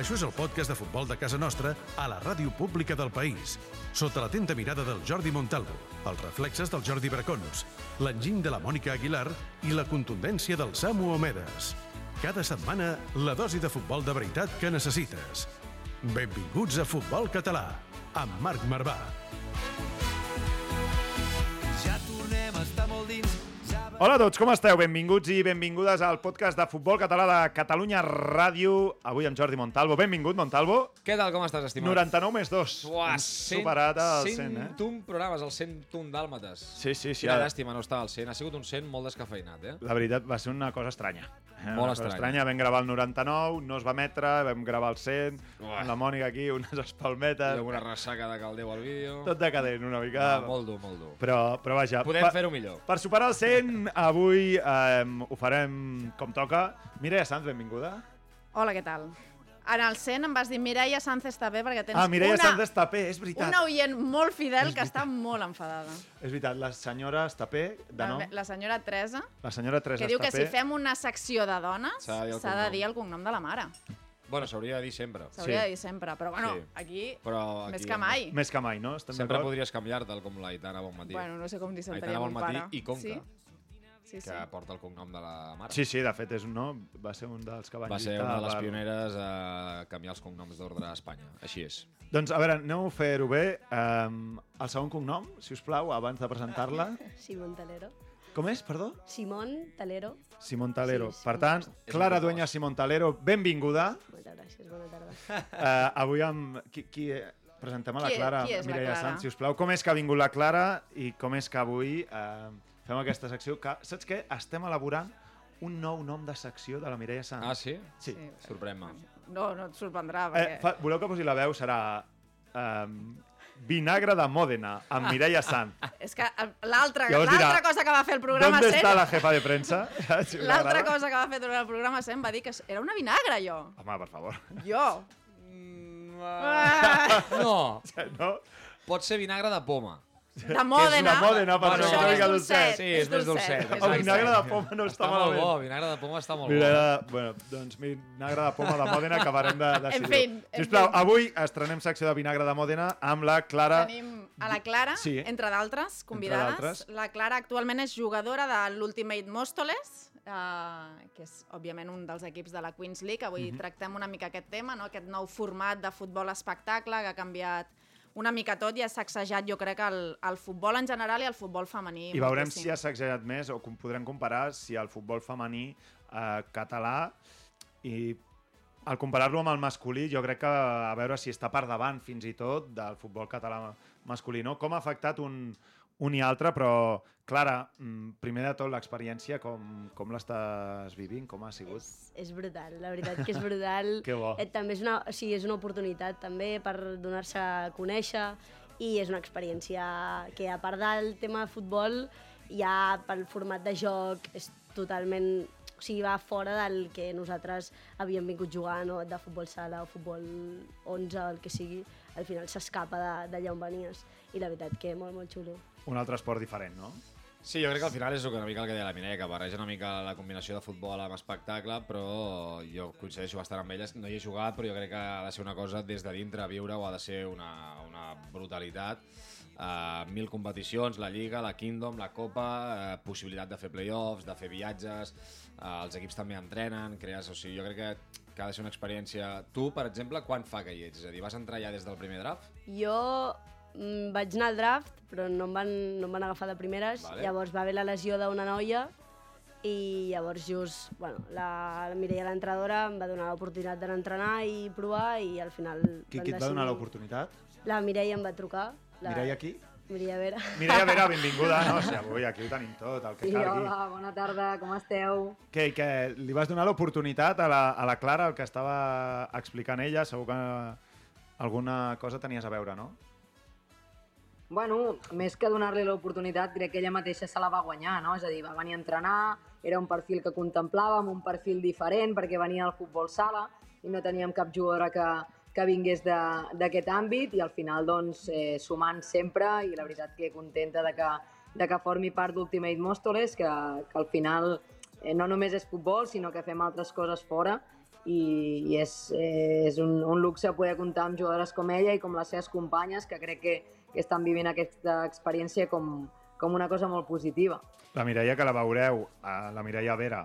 Això és el podcast de futbol de casa nostra a la ràdio pública del país, sota l'atenta mirada del Jordi Montalvo, els reflexes del Jordi Bracons, l'enginy de la Mònica Aguilar i la contundència del Samu Omedes. Cada setmana, la dosi de futbol de veritat que necessites. Benvinguts a Futbol Català, amb Marc Marvà. Hola a tots, com esteu? Benvinguts i benvingudes al podcast de Futbol Català de Catalunya Ràdio. Avui amb Jordi Montalvo. Benvingut, Montalvo. Què tal, com estàs, estimat? 99 més 2. Uah, Hem superat el 100, eh? 101 programes, el 101 dàlmates. Sí, sí, sí. Quina ara- llàstima no estar al 100. Ha sigut un 100 molt descafeinat, eh? La veritat, va ser una cosa estranya. Eh, Molt estranya. estranya. Vam gravar el 99, no es va emetre, vam gravar el 100, Uah. la Mònica aquí, unes I espalmetes... amb una ressaca de caldeu al vídeo. Tot decadent, una mica. Ah, molt dur, molt dur. Però, però vaja... Podem fer-ho millor. Per superar el 100, avui eh, ho farem com toca. Mireia Sanz, benvinguda. Hola, què tal? En el 100 em vas dir Mireia Sánchez també perquè tens Ah, Mireia una, Sanz Estapé, és veritat. una oient molt fidel que està molt enfadada. És veritat, la senyora Estapé, de nom, La senyora Teresa, la senyora Teresa que diu que si fem una secció de dones S'ha de dir el de cognom. dir el cognom de la mare. Bueno, s'hauria de dir sempre. S'hauria Sí. de dir sempre, però bueno, Sí. aquí, Però aquí més que mai. Més que mai, no? Estem Sempre podries canviar-te'l com l'Aitana Bonmatí. Bueno, no sé com li Aitana sentaria a mon Bonmatí pare. i Conca, Sí, sí. que sí. porta el cognom de la mare. Sí, sí, de fet, és un, no? va ser un dels que van Va ser una de les per- pioneres a canviar els cognoms d'ordre a Espanya. Així és. Doncs, a veure, aneu a fer-ho bé. Um, el segon cognom, si us plau, abans de presentar-la. Simón Talero. Com és, perdó? Simón Talero. Simón Talero. Sí, sí. Per tant, Clara Dueña Simón Talero, benvinguda. Moltes gràcies, bona tarda. Uh, avui amb... Qui, qui, presentem a la Qui- Clara, qui és la Mireia Clara? Sanz, si us plau. Com és que ha vingut la Clara i com és que avui uh, fem aquesta secció? Que, saps què? Estem elaborant un nou nom de secció de la Mireia Sanz. Ah, sí? Sí. Sí. Sorprèn-me. No, no et sorprendrà, Eh, perquè... fa, voleu que posi la veu? Serà um, Vinagre de Mòdena, amb Mireia Sanz. És que eh, l'altra cosa que va fer el programa ¿Dónde 100... está la jefa de us L'altra cosa que va fer durant el programa 100 va dir que era una vinagre, jo. Home, per favor. Jo. Mm, Ah, No, No? pot ser vinagre de poma. De Mòdena. de Mòdena, per Bueno, Això una és mica dolcet. Sí, és més dolcet. El vinagre de poma no està, Està molt malament. bo, vinagre de poma està molt Vinagre bo. de, bueno, doncs vinagre de poma de Mòdena acabarem de decidir. En fin, en Sisplau, fin. avui estrenem secció de vinagre de Mòdena amb la Clara... Tenim a la Clara, Sí. entre d'altres convidades. La Clara actualment és jugadora de l'Ultimate Móstoles, eh, que és, òbviament, un dels equips de la Queens League. Avui Mhm. tractem una mica aquest tema, no? aquest nou format de futbol espectacle que ha canviat una mica tot i ha sacsejat, jo crec, el, el futbol en general i el futbol femení. I veurem si ha sacsejat més o com podrem comparar si el futbol femení eh, català i al comparar-lo amb el masculí jo crec que a veure si està per davant fins i tot del futbol català masculí. No? Com ha afectat un, un i altre, però Clara, mm, primer de tot l'experiència, com, com l'estàs vivint? Com ha sigut? És, és brutal, la veritat que és brutal. Que bo. Eh, també és una, o sigui, és una oportunitat també per donar-se a conèixer i és una experiència que a part del tema de futbol ja pel format de joc és totalment o sigui, va fora del que nosaltres havíem vingut jugant, no? de futbol sala o futbol 11, el que sigui, al final s'escapa de- d'allà on venies. I la veritat que molt, molt xulo. Un altre esport diferent, no? Sí, jo crec que al final és una mica el que deia la Mireia, que barreja una mica la combinació de futbol amb espectacle, però jo coincideixo bastant amb elles. No hi he jugat, però jo crec que ha de ser una cosa des de dintre viure o ha de ser una, una brutalitat. Uh, mil competicions, la Lliga, la Kingdom, la Copa, uh, possibilitat de fer playoffs, de fer viatges, uh, els equips també entrenen, crees... O sigui, jo crec que, que ha de ser una experiència... Tu, per exemple, quan fa que hi ets? És a dir, vas entrar ja des del primer draft? Jo mm, vaig anar al draft, però no em van, no em van agafar de primeres. Vale. Llavors va haver la lesió d'una noia i llavors just, bueno, la, la Mireia, l'entrenadora, em va donar l'oportunitat d'anar a entrenar i provar i al final... Qui, qui et va donar l'oportunitat? La Mireia em va trucar. La... Mireia qui? Mireia Vera. Mireia Vera, benvinguda. No, o sigui, avui aquí ho tenim tot, el que Sí, calgui. hola, bona tarda, com esteu? Què, i què, li vas donar l'oportunitat a, la, a la Clara, el que estava explicant ella, segur que alguna cosa tenies a veure, no? Bueno, més que donar-li l'oportunitat, crec que ella mateixa se la va guanyar, no? És a dir, va venir a entrenar, era un perfil que contemplàvem, un perfil diferent, perquè venia al futbol sala i no teníem cap jugadora que, que vingués d'aquest àmbit i al final doncs eh, sumant sempre i la veritat que contenta de que, de que formi part d'Ultimate Móstoles, que, que al final eh, no només és futbol, sinó que fem altres coses fora i, i és, eh, és un, un luxe poder comptar amb jugadores com ella i com les seves companyes que crec que, que estan vivint aquesta experiència com, com una cosa molt positiva. La Mireia, que la veureu, a la Mireia Vera,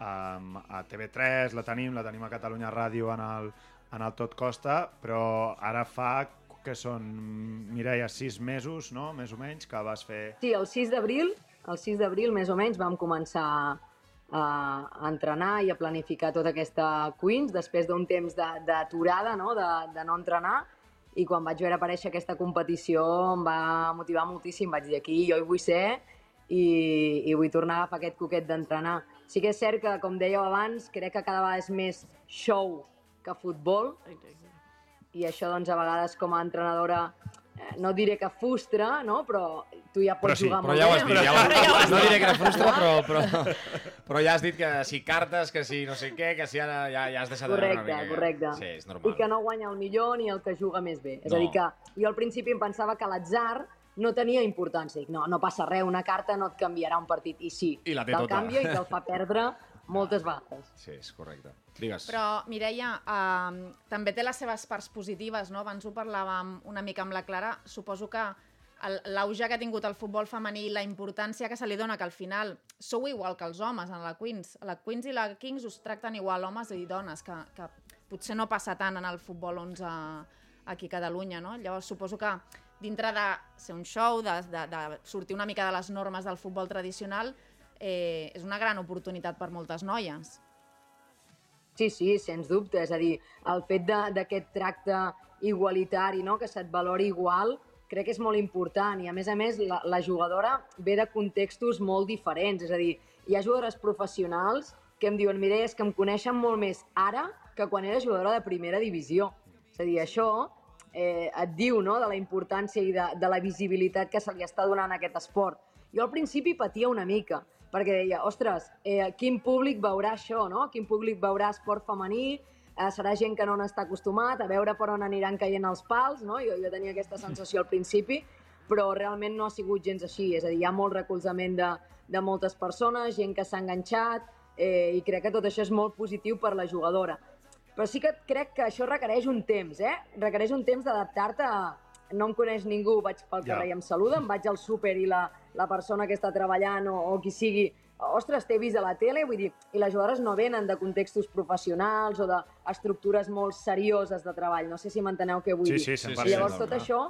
a TV3, la tenim, la tenim a Catalunya Ràdio en el, en el Tot Costa, però ara fa que són, Mireia, sis mesos, no?, més o menys, que vas fer... Sí, el 6 d'abril, el 6 d'abril més o menys vam començar a, entrenar i a planificar tota aquesta Queens després d'un temps d'aturada, no? De, de no entrenar i quan vaig veure aparèixer aquesta competició em va motivar moltíssim, vaig dir aquí jo hi vull ser i, i vull tornar a agafar aquest coquet d'entrenar. Sí que és cert que, com dèieu abans, crec que cada vegada és més show que futbol i això doncs a vegades com a entrenadora eh, no diré que frustra, no? però tu ja pots Però sí, jugar Però molt ja ho has dit, ja ho has dit. No diré que frustra, però, però, però ja has dit que si cartes, que si no sé què, que si ara ja, ja has deixat de veure una Correcte, mica. que- correcte. Sí, és normal. I que no guanya el millor ni el que juga més bé. És No. a dir, que jo al principi em pensava que l'atzar no tenia importància. Dic, no, no passa res, una carta no et canviarà un partit. I sí, I la té te'l tota. canvia i te'l fa perdre moltes vegades. Sí, és correcte. Digues. Però, Mireia, uh, també té les seves parts positives, no? Abans ho parlàvem una mica amb la Clara. Suposo que l'auge que ha tingut el futbol femení i la importància que se li dona, que al final sou igual que els homes en la Queens. La Queens i la Kings us tracten igual homes i dones, que, que potser no passa tant en el futbol 11 aquí a Catalunya, no? Llavors suposo que dintre de ser un show, de, de, de sortir una mica de les normes del futbol tradicional, eh, és una gran oportunitat per moltes noies. Sí, sí, sens dubte. És a dir, el fet d'aquest tracte igualitari, no? que se't valori igual, crec que és molt important. I, a més a més, la, la jugadora ve de contextos molt diferents. És a dir, hi ha jugadores professionals que em diuen mira, és que em coneixen molt més ara que quan era jugadora de primera divisió. És a dir, això eh, et diu no? de la importància i de, de la visibilitat que se li està donant a aquest esport. Jo al principi patia una mica, perquè deia, ostres, eh, quin públic veurà això, no? Quin públic veurà esport femení, eh, serà gent que no n'està acostumat, a veure per on aniran caient els pals, no? Jo, jo tenia aquesta sensació al principi, però realment no ha sigut gens així, és a dir, hi ha molt recolzament de, de moltes persones, gent que s'ha enganxat, eh, i crec que tot això és molt positiu per la jugadora. Però sí que crec que això requereix un temps, eh? Requereix un temps d'adaptar-te a... No em coneix ningú, vaig pel Ja. carrer i em saluda, em vaig al súper i la, la persona que està treballant o, o qui sigui, ostres, t'he vist a la tele, vull dir, i les jugadores no venen de contextos professionals o d'estructures molt serioses de treball, no sé si m'enteneu què vull Sí, dir. sí, Sí, 100%. sí, I llavors no, tot no. això,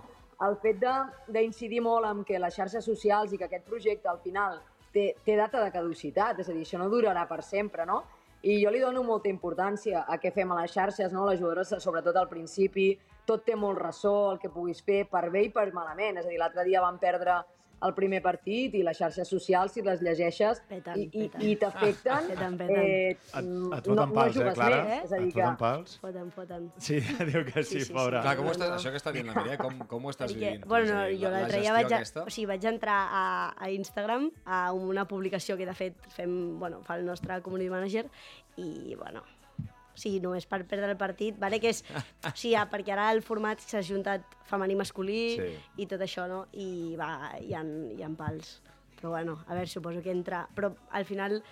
el fet de- d'incidir molt en que les xarxes socials i que aquest projecte al final té, té data de caducitat, és a dir, això no durarà per sempre, no? I jo li dono molta importància a què fem a les xarxes, no? Les jugadores, sobretot al principi, tot té molt ressò, el que puguis fer, per bé i per malament. És a dir, l'altre dia vam perdre el primer partit i les xarxes socials, si les llegeixes, Peten, i, i, i t'afecten, peten. eh, Et, et no, foten no pals, eh, jugues Clara? més, eh? És a dir Et que... foten pals? Foten, foten. Sí, diu que sí, Sí, sí, pobra. sí. Clar, com ho No, estàs, no. això que està dient la Mireia, com, com ho estàs Perquè, vivint? bueno, no, dir, jo la- la l'altre dia vaig, aquesta? o sigui, vaig entrar a, a Instagram a una publicació que de fet fem, bueno, fa el nostre community manager i, bueno, sí, només per perdre el partit, vale, que és, o sigui, ja, perquè ara el format s'ha juntat femení-masculí Sí. i tot això, no? I va, hi ha, hi ha pals. Però bueno, a veure, suposo que entra... Però al final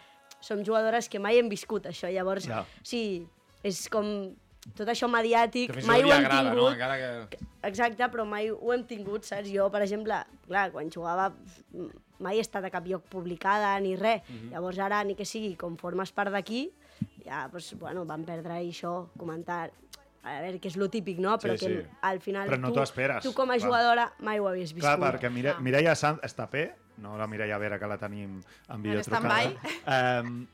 som jugadores que mai hem viscut això, llavors, Ja. sí, és com tot això mediàtic, mai ho hem agrada, tingut, no? Encara que... Exacte, però mai ho hem tingut, saps? Jo, per exemple, clar, quan jugava mm, mai he estat a cap lloc publicada ni res. Mhm. Llavors ara, ni que sigui, com formes part d'aquí, ja, doncs, bueno, vam perdre i això, comentar... A veure, que és lo típic, no? Però Sí, que sí. al final Però no tu, tu com a clar. jugadora mai ho havies viscut. Clar, perquè Mire, Clar. Mireia Sant està bé, no la Mireia Vera, que la tenim en videotrucada. stand-by. Um,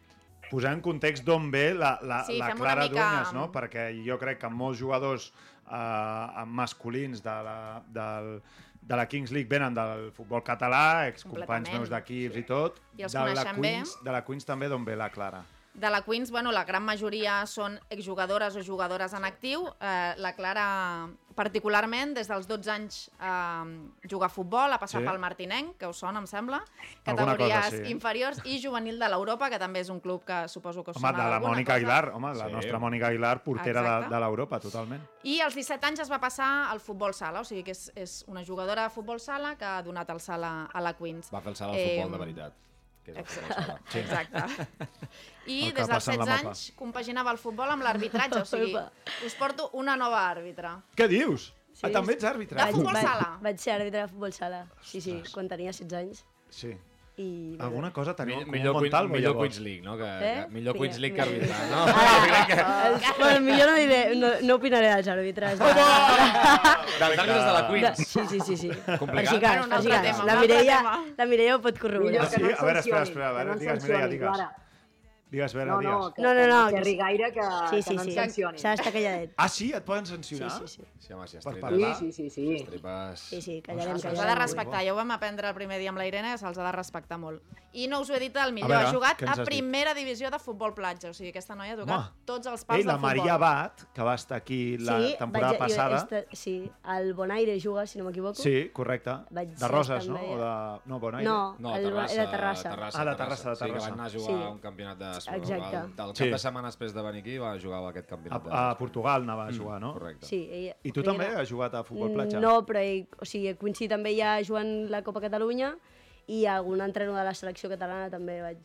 posar en context d'on ve la, la, Sí, la Clara mica- Dunyes, no? Perquè jo crec que molts jugadors uh, masculins de la, del, de la Kings League venen del futbol català, excompanys meus d'equips i tot. I els de la coneixem bé. Queens, De la Queens també d'on ve la Clara? De la Queens, bueno, la gran majoria són exjugadores o jugadores en actiu. Eh, la Clara, particularment, des dels 12 anys eh, juga a futbol, ha passat Sí. pel Martinenc, que us sona, em sembla, categories cosa, sí. inferiors, i juvenil de l'Europa, que també és un club que suposo que us Home, sona de la Mònica cosa. Aguilar, home, la Sí. nostra Mònica Aguilar, portera de, Exacte. de l'Europa, totalment. I als 17 anys es va passar al futbol sala, o sigui que és, és una jugadora de futbol sala que ha donat el salt a, a la Queens. Va fer el salt al Eh, futbol de veritat. Que és el futbol sala. Sí. Exacte. I El que des dels passa en la 16 mopa. anys compaginava el futbol amb l'arbitratge, o sigui, Opa. us porto una nova àrbitra. Què dius? Sí. Ah, també ets àrbitre? De futbol sala. Vaig ser àrbitre de futbol sala, sí, sí, Ostres. quan tenia 16 anys. Sí. I... Alguna cosa teniu Mill- en comú Millor, Montalvo, millor llavors. Queens League, no? Que, Eh? que millor Queens League que arbitrar, no? Ah, el, bueno, millor no, diré, no, no opinaré dels àrbitres. De... Dels àrbitres de la De, Queens. sí, sí, sí, sí. Complicat? Un per si altre cas. tema, La Mireia, la Mireia ho pot corroborar. Millor que Sí? no A veure, espera, espera, a veure, que no digues, Mireia, digues. Clara. Digues, Vera, No, digues. no, que, No, no, que no, no que- xerri gaire, que, Sí, que sí, no sí. ens sancioni. S'ha d'estar calladet. Ah, sí? Et poden Sí, sancionar? sí, sí. Sí, home, si es Per parlar. Sí, sí, sí, sí. Tripes... Sí, sí, callarem, Se'ls callarem. ha de respectar, ja ho vam aprendre el primer dia amb la Irene, se'ls ha de respectar molt. I no us ho he dit, el millor veure, ha jugat a has dit? primera divisió de futbol platja, o sigui, aquesta noia ha tocat Home. tots els pals Ei, de la futbol. Maria Bat, que va estar aquí la sí, temporada vaig, passada. Jo, esta, sí, el Bonaire juga, si no m'equivoco. Sí, correcte. Vaig De Roses, no? O de... No, Bonaire. No, No, el, Terrassa, era Terrassa. Terrassa. Ah, de Terrassa, de Sí, que Terrassa. van anar a jugar Sí. a un campionat de... Exacte. El, el Sí. cap de setmana després de venir aquí va jugar a aquest A, campionat. de a Portugal anava a jugar, no? Correcte. Sí, ella, I tu ella també era- has jugat a futbol platja? No, però ell, o sigui, a Quincy també ja jugant la Copa Catalunya i algun entrenador de la selecció catalana també vaig...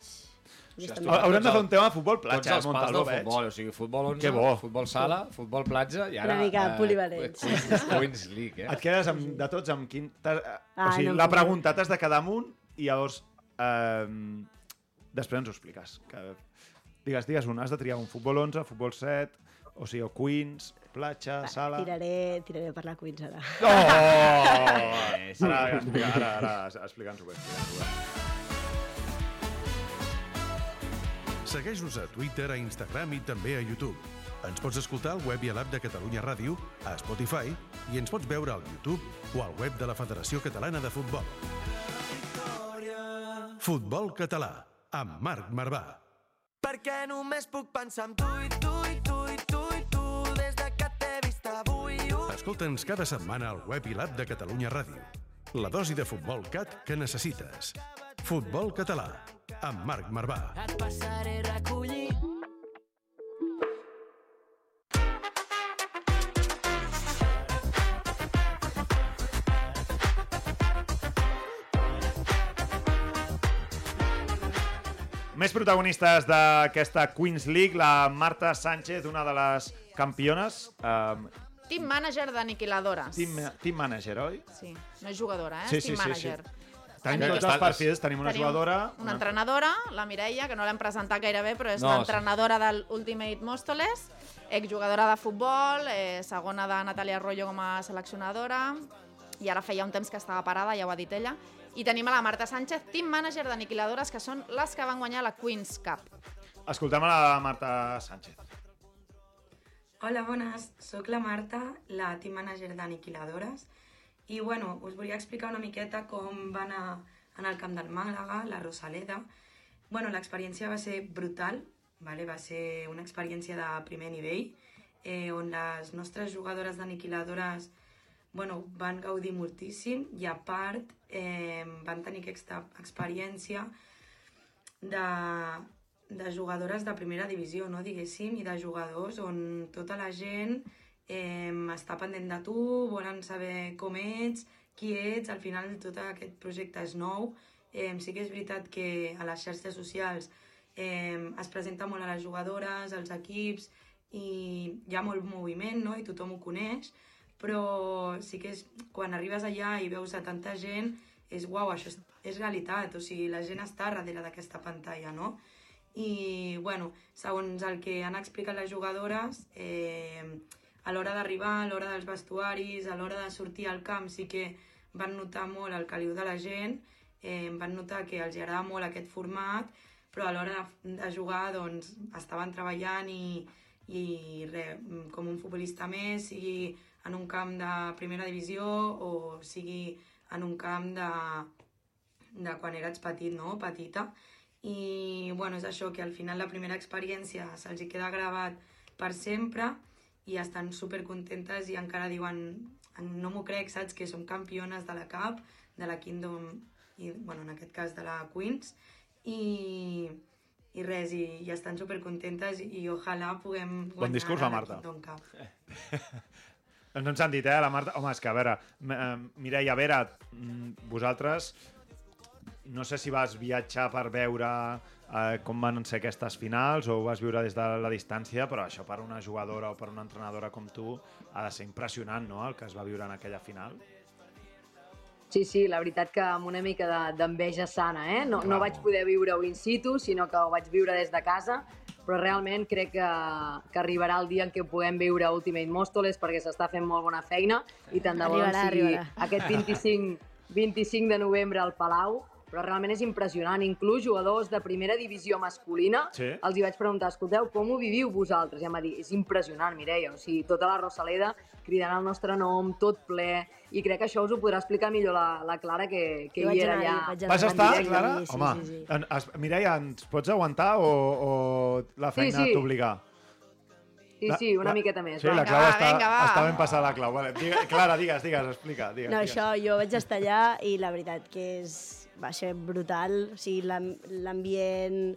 sigui, també. has Haurem de Tots fer un tema de futbol Tots platja, els pals del veig. futbol, o sigui, futbol 11, Que bo. futbol sala, futbol platja i ara... Una mica eh, polivalents. Queens, Queens League, eh? Et quedes amb, de tots amb quin... Ah, o sigui, no la pregunta t'has de quedar amunt i llavors... Eh, després ens ho expliques. Que, digues, digues un, has de triar un futbol 11, futbol 7, o sigui, o Queens, platja, sala... Tiraré, tiraré per la Queens ara. Oh! Ara, explica, ara, ara explica'ns-ho bé. Explica'ns bé. Segueix-nos a Twitter, a Instagram i també a YouTube. Ens pots escoltar al web i a l'app de Catalunya Ràdio, a Spotify i ens pots veure al YouTube o al web de la Federació Catalana de Futbol. Futbol català, amb Marc Marvà. Perquè només puc pensar en tu i tu i tu i tu i tu des de que t'he vist avui. Uh. Escolta'ns cada setmana al web i l'app de Catalunya Ràdio. La dosi de futbol cat que necessites. Futbol català, amb Marc Marvà. Et passaré a Més protagonistes d'aquesta Queens League, la Marta Sánchez, una de les campiones, um, Team manager d'aniquiladores. team, team manager, oi? Sí, no és jugadora, eh? Sí, és sí, team sí, sí. manager. Tenim Tenim- tots els perfils, tenim una Tenim jugadora... Una entrenadora, la Mireia, que no l'hem presentat gairebé, però és No, l'entrenadora del Ultimate Móstoles, exjugadora de futbol, eh, segona de Natàlia Arroyo com a seleccionadora, i ara feia un temps que estava parada, ja ho ha dit ella. I tenim a la Marta Sánchez, team manager d'aniquiladores, que són les que van guanyar la Queen's Cup. Escoltem a la Marta Sánchez. Hola, bones. Soc la Marta, la team manager d'Aniquiladores. I, bueno, us volia explicar una miqueta com va anar en el camp del Màlaga, la Rosaleda. Bueno, l'experiència va ser brutal, vale? va ser una experiència de primer nivell, eh, on les nostres jugadores d'Aniquiladores bueno, van gaudir moltíssim i a part eh, van tenir aquesta experiència de, de jugadores de primera divisió, no, diguéssim, i de jugadors on tota la gent eh, està pendent de tu, volen saber com ets, qui ets, al final tot aquest projecte és nou. Eh, sí que és veritat que a les xarxes socials eh, es presenta molt a les jugadores, als equips, i hi ha molt moviment, no?, i tothom ho coneix, però sí que és, quan arribes allà i veus a tanta gent, és uau, això és, és realitat, o sigui, la gent està darrere d'aquesta pantalla, no? I, bueno, segons el que han explicat les jugadores, eh, a l'hora d'arribar, a l'hora dels vestuaris, a l'hora de sortir al camp, sí que van notar molt el caliu de la gent, eh, van notar que els agrada molt aquest format, però a l'hora de, de jugar doncs, estaven treballant i, i re, com un futbolista més, sigui en un camp de primera divisió o sigui en un camp de, de quan eres petit, no? petita. i bueno, és això, que al final la primera experiència se'ls hi queda gravat per sempre i estan super contentes i encara diuen no m'ho crec, saps, que som campiones de la CAP, de la Kingdom i, bueno, en aquest cas de la Queens i, i res, i, i estan super contentes i, i ojalà puguem guanyar discurs, la la Marta. Kingdom Cup. No ens han dit, eh, la Marta... Home, és que, a veure, eh, Mireia, a veure, mm, vosaltres, no sé si vas viatjar per veure eh, com van ser aquestes finals o ho vas viure des de la distància, però això per una jugadora o per una entrenadora com tu ha de ser impressionant, no?, el que es va viure en aquella final. Sí, sí, la veritat que amb una mica de- d'enveja sana, eh? No, no vaig poder viure-ho in situ, sinó que ho vaig viure des de casa, però realment crec que, que arribarà el dia en què puguem viure Ultimate Móstoles perquè s'està fent molt bona feina i tant de bo doncs, Arribarà, sigui arribarà. aquest 25, 25 de novembre al Palau, però realment és impressionant. Inclús jugadors de primera divisió masculina, Sí. els hi vaig preguntar, escolteu, com ho viviu vosaltres? I em va dir, és impressionant, Mireia, o sigui, tota la Rosaleda cridant el nostre nom, tot ple, i crec que això us ho podrà explicar millor la, la Clara, que, que hi vaig era allà. anar Vas estar, directe, Clara? sí, Home, sí, sí. Mireia, ens pots aguantar o, o la feina Sí, sí. t'obliga? Sí, sí, una miqueta més. Sí, va. la Clau va, està, vinga, va. està ben passada la Clau. Vale. Digue, Clara, digues, digues, explica. Digues, No, digues. això, jo vaig estar allà i la veritat que és, va ser brutal. O sigui, l'am- l'ambient...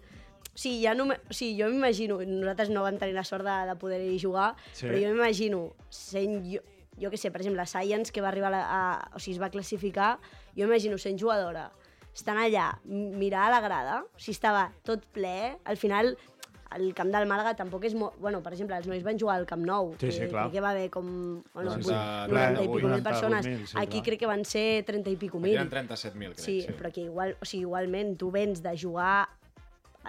O sigui, ja no, o sigui, jo m'imagino, nosaltres no vam tenir la sort de, de poder-hi jugar, Sí. però jo m'imagino sent, jo, jo què sé, per exemple, la Science, que va arribar a, a, o sigui, es va classificar, jo m'imagino sent jugadora, estant allà, mirar a la grada, o sigui, estava tot ple, al final el camp del Màlaga tampoc és molt... Bueno, per exemple, els nois van jugar al Camp Nou, Sí, que sí, clar. que va haver com... Bueno, 90, 90, 90 i pico mil 98.000, persones. sí, Aquí clar. crec que van ser 30 i pico Aquí mil. eren 37.000, crec. Sí, sí. però que igual, o sigui, igualment tu vens de jugar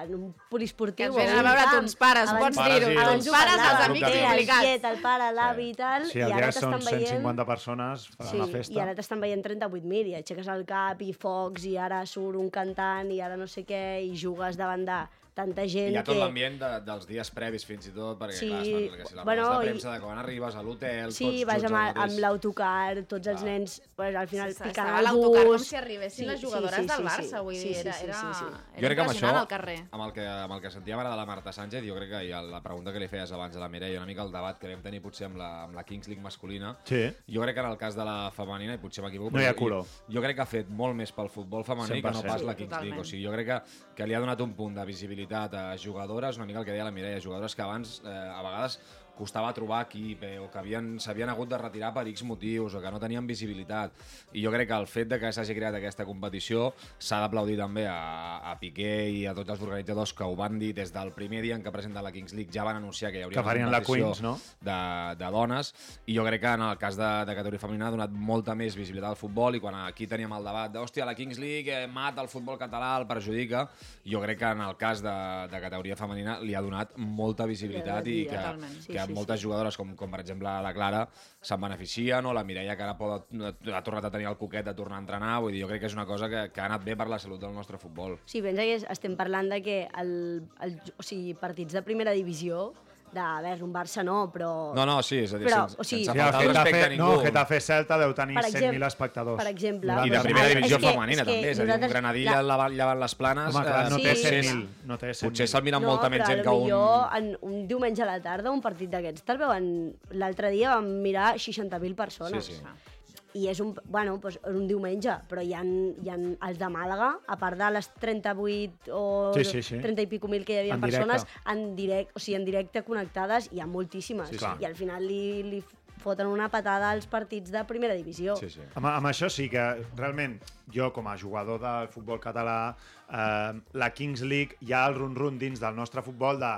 en un Que poliesportiu... ens venen a veure tons pares, Abans- pots Pares dir-ho. Tons els- pares, els parlaven, amics implicats. El tiet, el pare, l'avi i tal, Sí, i el ara dia són veient... 150 persones, fan Sí, una festa. i ara t'estan veient 38.000 i aixeques el cap i focs i ara surt un cantant i ara no sé què i jugues davant de tanta I gent hi ha tot que... l'ambient de, dels dies previs fins i tot, perquè Sí, clar, perquè si la bueno, de i- premsa de quan arribes a l'hotel, Sí, tots vas amb, amb l'autocar, tots els Clar. nens pues, al final Sí, picant estava el l'autocar com bus... si arribessin Sí, les sí, jugadores sí, del sí, Barça, sí. vull Sí, dir, sí, era, sí, era, sí, sí. era Jo crec que amb això, al carrer. amb el, que, amb el que sentíem ara de la Marta Sánchez, jo crec que i la pregunta que li feies abans a la Mireia, una mica el debat que vam tenir potser amb la, amb la Kings League masculina, Sí. jo crec que en el cas de la femenina, i potser m'equivoco, No hi ha però color. Jo, crec que ha fet molt més pel futbol femení que no 100%. pas la Sí, Kings League. O sigui, jo crec que, que li ha donat un punt de visibilitat a jugadores, una mica el que deia la Mireia, jugadores que abans, eh, a vegades, costava trobar equip eh, o que havien- s'havien hagut de retirar per X motius o que no tenien visibilitat. I jo crec que el fet de que s'hagi creat aquesta competició s'ha d'aplaudir també a, a Piqué i a tots els organitzadors que ho van dir des del primer dia en què presenten la Kings League, ja van anunciar que hi hauria Que farien la competició Queens, no? de, de dones i jo crec que en el cas de, de categoria femenina ha donat molta més visibilitat al futbol i quan aquí teníem el debat de hòstia, la Kings League eh, mata el futbol català, el perjudica jo crec que en el cas de, de categoria femenina li ha donat molta visibilitat i que, Totalment. Sí, que sí, moltes sí. jugadores com, com per exemple la Clara se'n beneficien o la Mireia que ara pot, ha tornat a tenir el coquet de tornar a entrenar. Vull dir, jo crec que és una cosa que, que ha anat bé per la salut del nostre futbol. Sí, pensa que es- estem parlant de que el, el, o sigui, partits de primera divisió, de, a veure, un Barça no, però... no, no, sí, és a dir, Però, sense, o sigui- sense Sí, faltar el respecte a Getafe, ningú no, Getafe Celta deu tenir Per 100.000 exemple- espectadors. per exemple. i de primera És divisió que- femenina és que també, és a dir, un Granadilla la- la... llevant les planes Home, clar, no Sí, té sí, 100.000. sí. No té 100.000. potser se'l mira no, molta més però gent que un... millor en un diumenge a la tarda un partit d'aquests te'l veuen... L'altre dia vam mirar 60.000 persones. Sí, sí. I és un, bueno, doncs, és un diumenge, però hi ha, hi ha els de Màlaga, a part de les 38 o Sí, sí, sí. 30 i pico mil que hi havia En persones, directe. en directe, o sigui, en directe connectades, hi ha moltíssimes. Sí, clar. I al final li, li foten una patada als partits de primera divisió. Sí, sí. Amb, amb això sí que realment jo com a jugador del futbol català eh, la Kings League hi ha el run-run dins del nostre futbol de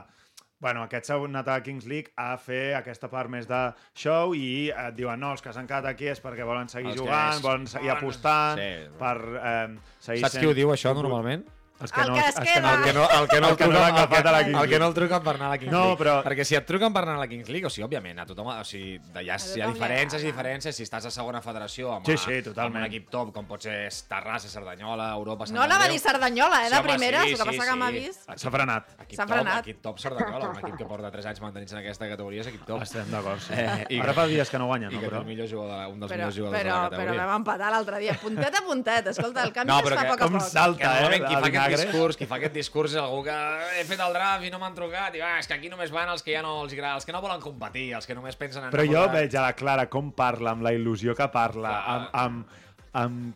bueno, aquest s'ha anat a la Kings League a fer aquesta part més de show i et diuen no, els que s'han quedat aquí és perquè volen seguir Els jugant, és- volen seguir apostant Sí. per eh, seguir Saps qui ho diu, això, normalment? Els El que es els queda. El que no, el que no, El el que no truquen, el, que, a la Kings el que no el truquen per anar a la Kings No, League. però- Perquè si et truquen per anar a la Kings League, o sigui, òbviament, a tothom, o sigui, de, hi, ha, A hi ha diferències i diferències si estàs a segona federació amb, Sí, a- sí, totalment. amb un equip top, com pot ser Terrassa, Cerdanyola, Europa, Sant No anava a Andreu. dir Cerdanyola, eh, Sí, de home, primeres, sí, el que sí, passa que m'ha sí. vist. S'ha frenat. Equip top, frenat. equip top Cerdanyola, un equip que porta 3 anys mantenint-se en aquesta categoria, és equip top. Estem d'acord, sí. Eh, i Ara que- fa dies que no guanyen, I no? que té Però... el millor jugador, un dels Però, millors jugadors però, de la però categoria. vam empatar l'altre dia, puntet a puntet. Escolta, el canvi No, es però fa que- a poc a Com poc. salta, Que normalment eh? qui fa vinagre. discurs, qui fa aquest discurs és algú que he fet el draft i no m'han trucat, i va, és que aquí només van els que ja no els agrada, els que no volen competir, els que només pensen en... Però jo veig a la Clara com parla, amb la il·lusió que parla, amb, amb, amb,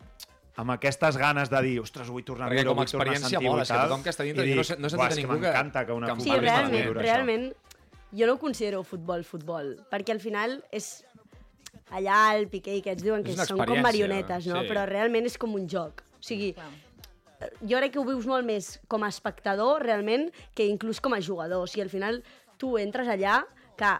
amb aquestes ganes de dir, ostres, vull tornar a viure, vull tornar a experiència sentir mola, és que i tal", tothom que està dintre, i jo no no he sentit "Buah, a és que ningú que- m'encanta que una que Sí, realment, viure realment, jo no considero futbol, futbol, perquè al final és allà el Piqué i que ens diuen que són com marionetes, no? sí. Però realment és com un joc. O sigui, jo crec que ho vius molt més com a espectador, realment, que inclús com a jugador. O sigui, al final tu entres allà que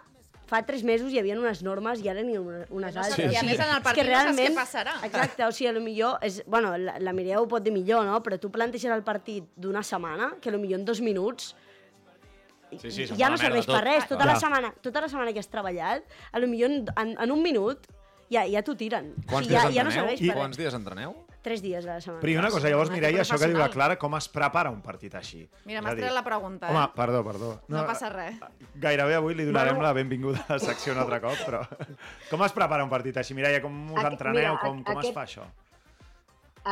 fa tres mesos hi havia unes normes i ara n'hi ha una- unes no altres. saps- i a més en el partit que no saps què realment- passarà. Exacte, o sigui, a lo millor... És, bueno, la, la Mireia ho pot dir millor, no? Però tu planteges el partit d'una setmana, que a lo millor en dos minuts Sí, sí, ja no serveix per res. Tota Ja. la, setmana, tota la setmana que has treballat, a lo millor en, en, en un minut ja, ja t'ho tiren. Quants o sigui, ja, dies ja no entreneu? serveix I per quants res. dies entreneu? Tres dies a la setmana. Però i una cosa, llavors, Mireia, això que diu la. Clara, com es prepara un partit així? Mira, m'has tret la pregunta, eh? Home, perdó, perdó. No passa res. Gairebé avui li donarem Bueno. la benvinguda a la secció un altre cop, però... Com es prepara un partit així? Mireia, com us Aqu- entreneu? mira, com, com es aquest- fa això?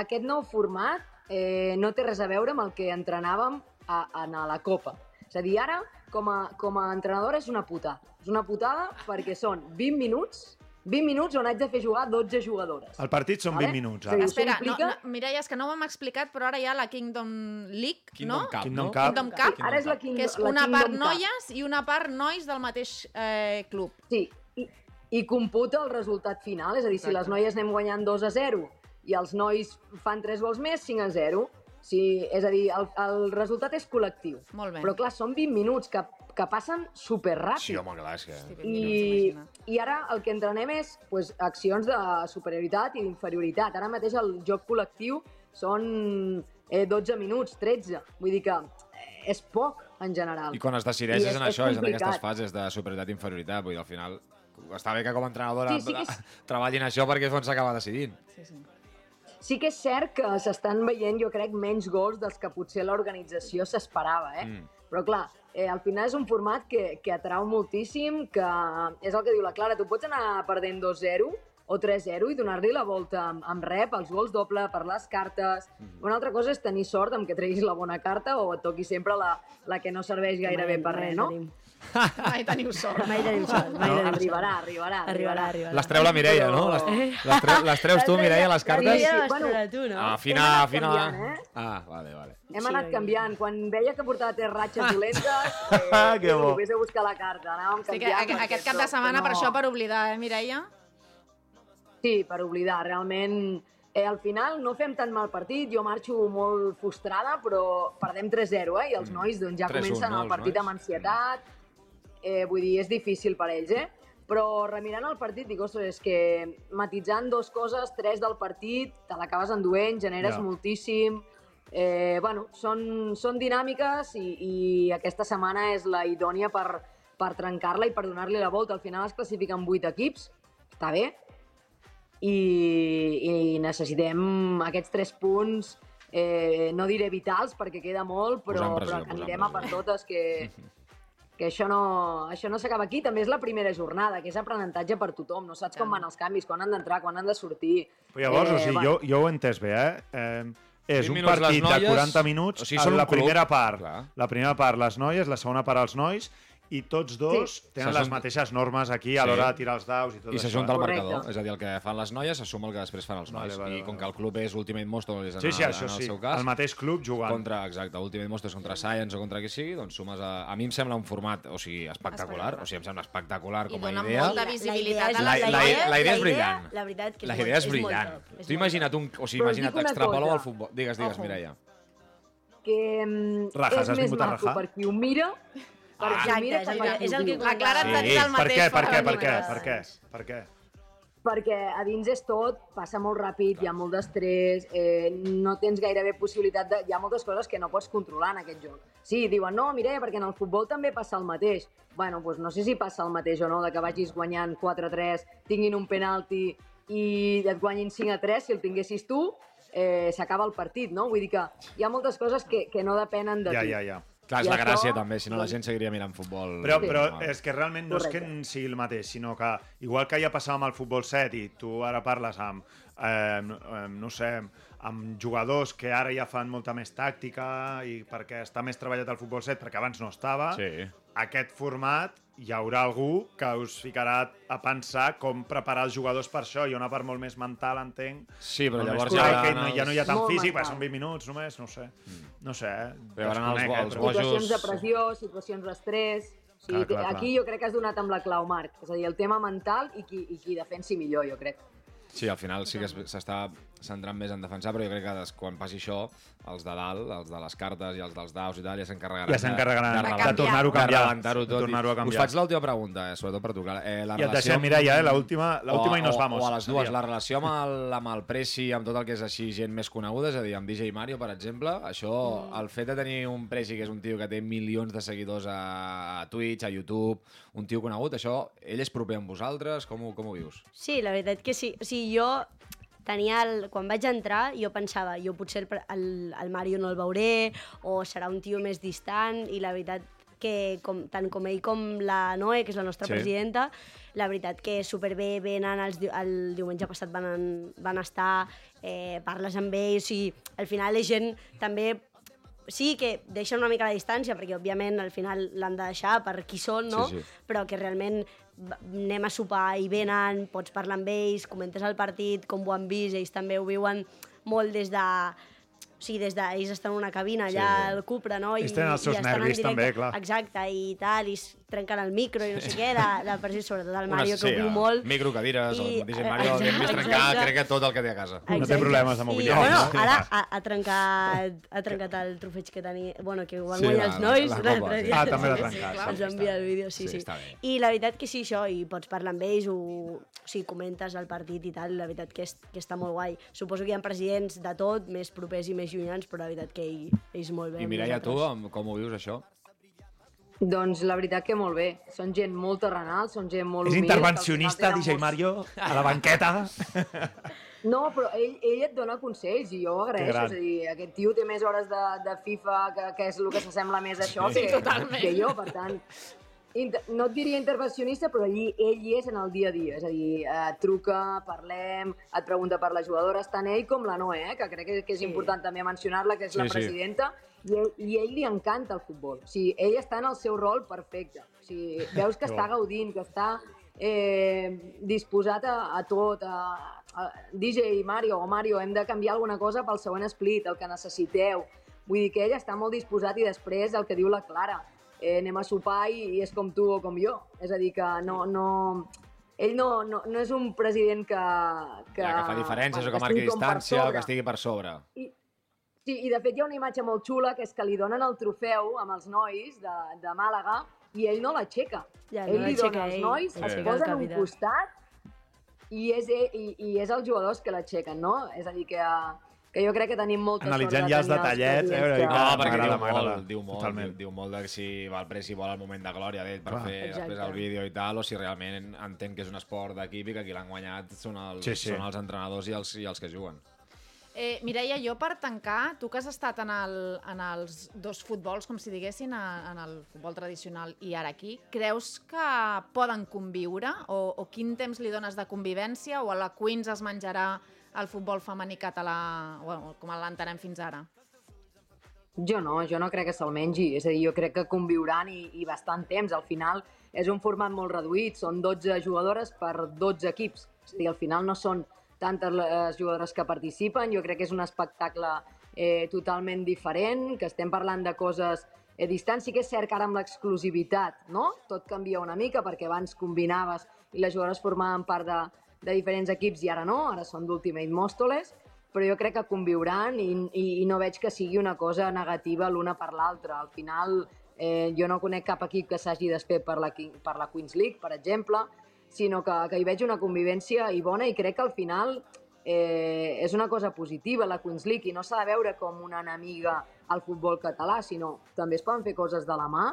Aquest nou format eh, no té res a veure amb el que entrenàvem a, a, a la Copa. És a dir, ara, com a, com a entrenadora, és una putada. És una putada perquè són 20 minuts 20 minuts on haig de fer jugar 12 jugadores. El partit són Vale? 20 minuts, Sí. ara. Això Espera, no, implica- no, Mireia, és que no ho hem explicat, però ara hi ha la Kingdom League, Kingdom no? Cup, Kingdom no? Cup. Kingdom Cup, Ara és la King, que és la una Kingdom part Cup. noies i una part nois del mateix eh, club. Sí, i, i computa el resultat final. És a dir, si Exacte. les noies anem guanyant 2 a 0 i els nois fan 3 gols més, 5 a 0. Sí, és a dir, el, el resultat és col·lectiu. Molt bé. Però clar, són 20 minuts que, que passen superràpid. Sí, home, és. Hosti, ben I. I ara el que entrenem és pues, accions de superioritat i d'inferioritat. Ara mateix el joc col·lectiu són eh, 12 minuts, 13. Vull dir que eh, és poc, en general. I quan es decideix I és, és- en és això, és en complicat. aquestes fases de superioritat i inferioritat. Vull dir, al final, està bé que com a entrenadora Sí, sí que és- treballin això perquè és on s'acaba decidint. Sí, sí. Sí que és cert que s'estan veient, jo crec, menys gols dels que potser l'organització s'esperava, eh? Mm. Però clar, eh, al final és un format que, que atrau moltíssim, que és el que diu la Clara, tu pots anar perdent 2-0 o 3-0 i donar-li la volta amb, amb rep, els gols doble, per les cartes. Mm. Una altra cosa és tenir sort amb que treguis la bona carta o et toqui sempre la, la que no serveix gairebé per res, no? Tenim. Mai teniu sort. Mai tenim sort. Mai No, arribarà, sort. arribarà, Arribarà, arribarà. Les treu la Mireia, no? Les, les, treu, les treus tu, Mireia, les La cartes? Mireia Sí, les bueno, treurà tu, no? Ah, fina, fina... canviant, eh? Ah, vale, vale. Hem Sí, anat canviant. Quan veia que portava tres ratxes dolentes, eh, Que bo. vés a buscar la carta. Anàvem Sí que canviant. aquest, cap de setmana, que per això, per oblidar, eh, Mireia? Sí, per oblidar. Realment, eh, al final no fem tan mal partit. Jo marxo molt frustrada, però perdem 3-0, eh? I els Mm. nois doncs, ja 3-1, comencen no, el partit amb ansietat. Eh, vull dir, és difícil per ells, eh? Però remirant el partit, dic, ostres, és que matitzant dos coses, tres del partit, te l'acabes enduent, generes Ja. moltíssim. Eh, bueno, són, són dinàmiques i, i aquesta setmana és la idònia per, per trencar-la i per donar-li la volta. Al final es classifiquen vuit equips, està bé, i, i necessitem aquests tres punts, eh, no diré vitals perquè queda molt, però, pressió, però anirem a per totes, que, que això no, això no s'acaba aquí. També és la primera jornada, que és aprenentatge per tothom. No saps com van els canvis, quan han d'entrar, quan han de sortir. Però llavors, Eh, o sigui, jo, jo ho he entès bé, eh? eh és 20 un partit de noies, 40 minuts, o sigui, la un club, primera part, clar. la primera part les noies, la segona part els nois, i tots dos Sí. tenen les mateixes normes aquí a Sí. l'hora de tirar els daus i tot I això. s'ajunta el eh? Correcte. marcador. És a dir, el que fan les noies s'assuma el que després fan els Vale, nois. vale, I com vale. que el club és Ultimate Monsters, en, Sí, sí, el, això en el sí. seu cas, El mateix club jugant. contra, exacte, Ultimate Monsters contra Science o contra qui sigui, doncs sumes a... A mi em sembla un format, o sigui, espectacular. Espectacular. O sigui, em sembla espectacular I com a dona idea. molta La- visibilitat la és- La, la, la la, idea- la idea és la brillant. idea, la veritat que és la molt- idea és és brillant. top, és Tu imagina't un... O sigui, imagina't, cosa. al futbol. Digues, digues. Mireia. Que mm, Rajas, és has més vingut a maco per qui ho mira, per ho Exacte, mira és que el és el que. La Clara Sí. dit el mateix. per què, per què, per què? Per què? perquè a dins és tot, passa molt ràpid, hi ha molt d'estrès, eh, no tens gairebé possibilitat de... Hi ha moltes coses que no pots controlar en aquest joc. Sí, diuen, no, Mireia, perquè en el futbol també passa el mateix. Bueno, doncs no sé si passa el mateix o no, de que vagis guanyant 4-3, tinguin un penalti i et guanyin 5-3, si el tinguessis tu, eh, s'acaba el partit, no? Vull dir que hi ha moltes coses que, que no depenen de Ja, tu. ja, ja. Clar, és I la això- gràcia també, si no la gent seguiria mirant futbol. Però, Sí. però és que realment no és que Correcte. sigui el mateix, sinó que igual que ja passava amb el futbol 7 i tu ara parles amb, eh, no- eh, no sé, amb jugadors que ara ja fan molta més tàctica i perquè està més treballat el futbol 7 perquè abans no estava, Sí. aquest format hi haurà algú que us ficarà a pensar com preparar els jugadors per això. Hi ha una part molt més mental, entenc. Sí, però no llavors ja que no, ja no hi ha tant físic, perquè són 20 minuts només, no sé. No sé, eh? Però van els eh, els però- bojos- situacions de pressió, situacions d'estrès... O sigui, Clar, clar, aquí jo crec que has donat amb la clau, Marc. És a dir, el tema mental i qui, i qui defensi millor, jo crec. Sí, al final sí que es- s'està centrant més en defensar, però jo crec que des, quan passi això, els de dalt, els de les cartes i els dels daus i tal, ja s'encarregaran Ja s'encarregaran de, de, rebentar- tornar-ho a de canviar. de tot. tornar-ho a Us canviar. faig l'última pregunta, eh, sobretot per tu, Clara. Eh, la I et relació deixem, amb- Mireia, eh, l'última i nos o- vamos. O a les dues, seria. la relació amb el, amb el Presi, amb tot el que és així gent més coneguda, és a dir, amb DJ Mario, per exemple, això, Mm. el fet de tenir un Presi, que és un tio que té milions de seguidors a, a Twitch, a YouTube, un tio conegut, això, ell és proper amb vosaltres? Com ho, com ho vius? Sí, la veritat que sí. O sigui, jo tenia el... quan vaig entrar jo pensava, jo potser el, el, el Mario no el veuré o serà un tio més distant i la veritat que com, tant com ell com la Noe, que és la nostra Sí. presidenta, la veritat que superbé, venen, els, el diumenge passat van, van estar, eh, parles amb ells, o sigui, al final és gent també sí que deixen una mica la distància, perquè òbviament al final l'han de deixar per qui són, no? Sí, sí. Però que realment anem a sopar i venen, pots parlar amb ells, comentes el partit, com ho han vist, ells també ho viuen molt des de... O sigui, des de... Ells estan en una cabina allà Sí. al Cupra, no? Ells tenen els seus estan en nervis també, clar. Exacte, i tal, i trenquen el micro i no sé què, la, la pressió, sobretot el Mario, Unes- que ho viu molt. Micro, cadires, I- el DJ Mario, exacte, que hem vist trencar, exacte. crec que tot el que té a casa. No té Exacte. problemes amb mobiliari, bueno, no? ara ha, ha, trencat, ha trencat el trofeig que tenia... Bueno, que ho van Sí, guanyar la- els nois. la copa, l'altre sí. Ah, també l'ha Sí, trencat. Els va enviar el vídeo, sí, Sí, sí. I la veritat que sí, això, i pots parlar amb ells, o, o sigui, comentes el partit i tal, la veritat que, és, que està molt guai. Suposo que hi ha presidents de tot, més propers i més llunyans, però la veritat que ell, ells molt bé. I Mireia, tu, com ho vius, això? Doncs la veritat que molt bé. Són gent molt terrenal, són gent molt És humil. final intervencionista, DJ molts- Mario, a la banqueta. No, però ell, ell et dona consells i jo ho Que agraeixo. gran. És a dir, aquest tio té més hores de, de FIFA, que, que és el que s'assembla més a això, Sí, que, totalment. que jo, per tant... Inter no et diria intervencionista, però ell, ell hi és en el dia a dia. És a dir, eh, truca, parlem, et pregunta per la jugadora, tant ell com la Noé, eh, que crec que, que és Sí. important també mencionar-la, que és la Sí, sí. I ell, i ell li encanta el futbol. O sigui, ell està en el seu rol perfecte. O sigui, veus que Que està gaudint, que està eh, disposat a, a tot, a, a, DJ Mario o Mario, hem de canviar alguna cosa pel següent split, el que necessiteu. Vull dir que ell està molt disposat i després el que diu la Clara, eh, anem a sopar i, i és com tu o com jo. És a dir, que no... no ell no, no, no és un president que... Que, Que, ja, que fa diferències o que estigui marqui distància o que estigui per sobre. I, sí, i de fet hi ha una imatge molt xula que és que li donen el trofeu amb els nois de, de Màlaga i ell no l'aixeca. Ja, no ell li l'aixeca dona ell, nois, es l'aixeca el posa en un costat i és, ell, i, i és els jugadors que l'aixequen, no? És a dir, que, que jo crec que tenim molta Analitzant sort ja els detallets, eh, que- No, perquè diu molt, diu molt, Totalment. diu, diu molt de si va el Presi vol el moment de glòria d'ell per Clar. fer Exacte. després el vídeo i tal, o si realment entén que és un esport d'equip i que qui l'han guanyat són els, Sí, sí. són els entrenadors i els, i els que juguen. Eh, Mireia, jo per tancar, tu que has estat en, el, en els dos futbols, com si diguessin, en el futbol tradicional i ara aquí, creus que poden conviure? O, o quin temps li dones de convivència? O a la Queens es menjarà el futbol femení català, bueno, com l'entenem fins ara? Jo no, jo no crec que se'l mengi. És a dir, jo crec que conviuran i, i bastant temps. Al final és un format molt reduït, són 12 jugadores per 12 equips. És a dir, al final no són tantes les jugadores que participen. Jo crec que és un espectacle eh, totalment diferent, que estem parlant de coses eh, distants. Sí que és cert que ara amb l'exclusivitat no? tot canvia una mica perquè abans combinaves i les jugadores formaven part de, de diferents equips i ara no, ara són d'Ultimate Móstoles, però jo crec que conviuran i, i, i no veig que sigui una cosa negativa l'una per l'altra. Al final, eh, jo no conec cap equip que s'hagi desfet per la, per la Queens League, per exemple, sinó que, que hi veig una convivència i bona i crec que al final eh, és una cosa positiva la Queens League i no s'ha de veure com una enemiga al futbol català, sinó també es poden fer coses de la mà